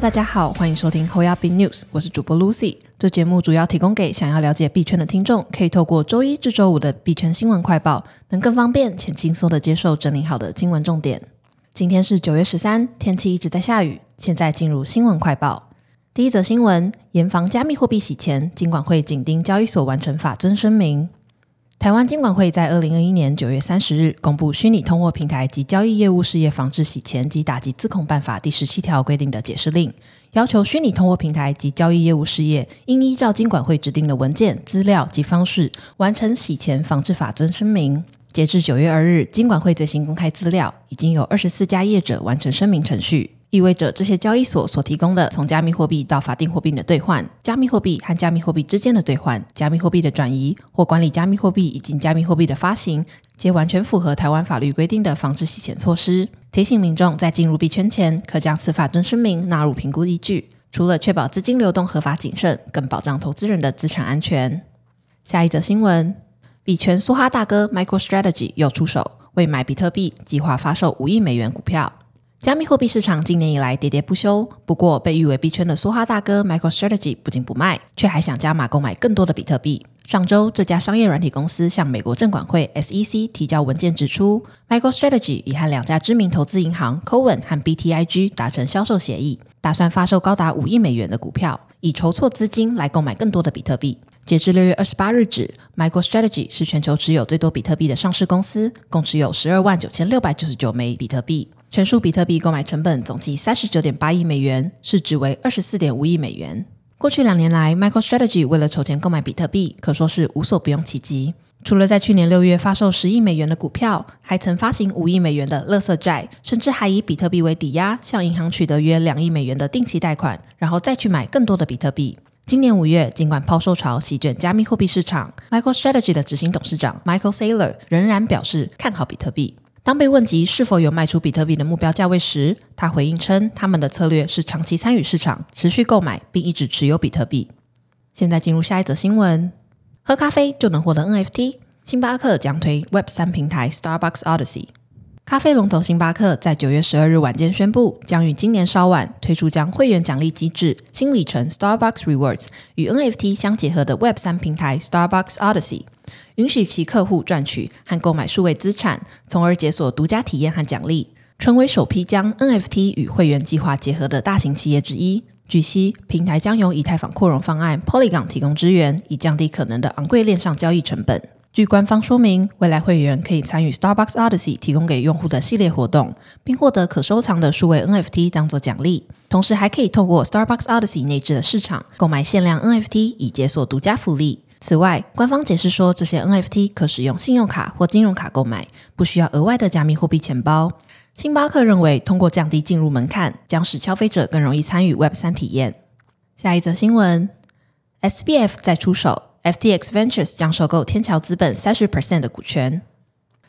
大家好，欢迎收听 h o y a b News，我是主播 Lucy。这节目主要提供给想要了解币圈的听众，可以透过周一至周五的币圈新闻快报，能更方便且轻松的接受整理好的新闻重点。今天是九月十三，天气一直在下雨。现在进入新闻快报。第一则新闻：严防加密货币洗钱，金管会紧盯交易所完成法遵声明。台湾金管会在二零二一年九月三十日公布《虚拟通货平台及交易业务事业防治洗钱及打击自控办法》第十七条规定的解释令，要求虚拟通货平台及交易业务事业应依照金管会指定的文件、资料及方式完成洗钱防治法遵声明。截至九月二日，金管会最新公开资料，已经有二十四家业者完成声明程序。意味着这些交易所所提供的从加密货币到法定货币的兑换、加密货币和加密货币之间的兑换、加密货币的转移或管理加密货币以及加密货币的发行，皆完全符合台湾法律规定的防治洗钱措施。提醒民众在进入币圈前，可将此法遵声明纳入评估依据，除了确保资金流动合法谨慎，更保障投资人的资产安全。下一则新闻：币圈梭哈大哥 MicroStrategy 又出手，为买比特币计划发售五亿美元股票。加密货币市场今年以来喋喋不休，不过被誉为币圈的梭哈大哥 MicroStrategy 不仅不卖，却还想加码购买更多的比特币。上周，这家商业软体公司向美国证管会 SEC 提交文件，指出 MicroStrategy 已和两家知名投资银行 Cowen 和 BTIG 达成销售协议，打算发售高达五亿美元的股票，以筹措资金来购买更多的比特币。截至六月二十八日止，MicroStrategy 是全球持有最多比特币的上市公司，共持有十二万九千六百九十九枚比特币。全数比特币购买成本总计三十九点八亿美元，市值为二十四点五亿美元。过去两年来，MicroStrategy 为了筹钱购买比特币，可说是无所不用其极。除了在去年六月发售十亿美元的股票，还曾发行五亿美元的垃圾债，甚至还以比特币为抵押，向银行取得约两亿美元的定期贷款，然后再去买更多的比特币。今年五月，尽管抛售潮席卷加密货币市场，MicroStrategy 的执行董事长 Michael Saylor 仍然表示看好比特币。当被问及是否有卖出比特币的目标价位时，他回应称，他们的策略是长期参与市场，持续购买，并一直持有比特币。现在进入下一则新闻：喝咖啡就能获得 NFT，星巴克将推 Web 三平台 Starbucks Odyssey。咖啡龙头星巴克在九月十二日晚间宣布，将于今年稍晚推出将会员奖励机制新里程 Starbucks Rewards 与 NFT 相结合的 Web 三平台 Starbucks Odyssey。允许其客户赚取和购买数位资产，从而解锁独家体验和奖励，成为首批将 NFT 与会员计划结合的大型企业之一。据悉，平台将由以太坊扩容方案 Polygon 提供支援，以降低可能的昂贵链上交易成本。据官方说明，未来会员可以参与 Starbucks Odyssey 提供给用户的系列活动，并获得可收藏的数位 NFT 当做奖励。同时，还可以透过 Starbucks Odyssey 内置的市场购买限量 NFT，以解锁独家福利。此外，官方解释说，这些 NFT 可使用信用卡或金融卡购买，不需要额外的加密货币钱包。星巴克认为，通过降低进入门槛，将使消费者更容易参与 Web 三体验。下一则新闻，SBF 再出手，FTX Ventures 将收购天桥资本三十 percent 的股权。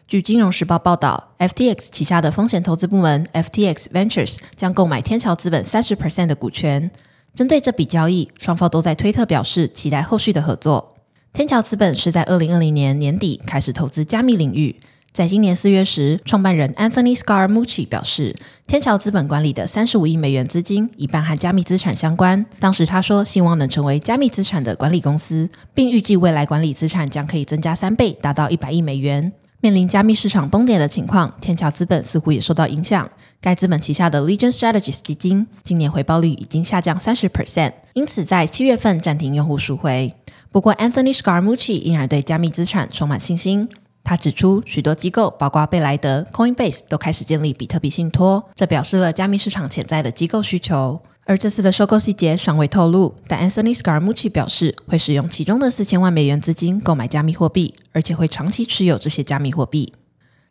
据金融时报报道，FTX 旗下的风险投资部门 FTX Ventures 将购买天桥资本三十 percent 的股权。针对这笔交易，双方都在推特表示期待后续的合作。天桥资本是在二零二零年年底开始投资加密领域。在今年四月时，创办人 Anthony Scaramucci 表示，天桥资本管理的三十五亿美元资金一半和加密资产相关。当时他说，希望能成为加密资产的管理公司，并预计未来管理资产将可以增加三倍，达到一百亿美元。面临加密市场崩跌的情况，天桥资本似乎也受到影响。该资本旗下的 Legion Strategies 基金今年回报率已经下降三十 percent，因此在七月份暂停用户赎回。不过，Anthony Scaramucci 依然对加密资产充满信心。他指出，许多机构，包括贝莱德、Coinbase，都开始建立比特币信托，这表示了加密市场潜在的机构需求。而这次的收购细节尚未透露，但 Anthony Scaramucci 表示会使用其中的四千万美元资金购买加密货币，而且会长期持有这些加密货币。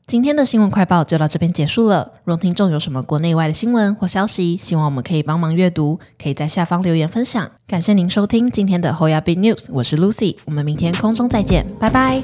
今天的新闻快报就到这边结束了。若听众有什么国内外的新闻或消息，希望我们可以帮忙阅读，可以在下方留言分享。感谢您收听今天的 Hoya Big News，我是 Lucy，我们明天空中再见，拜拜。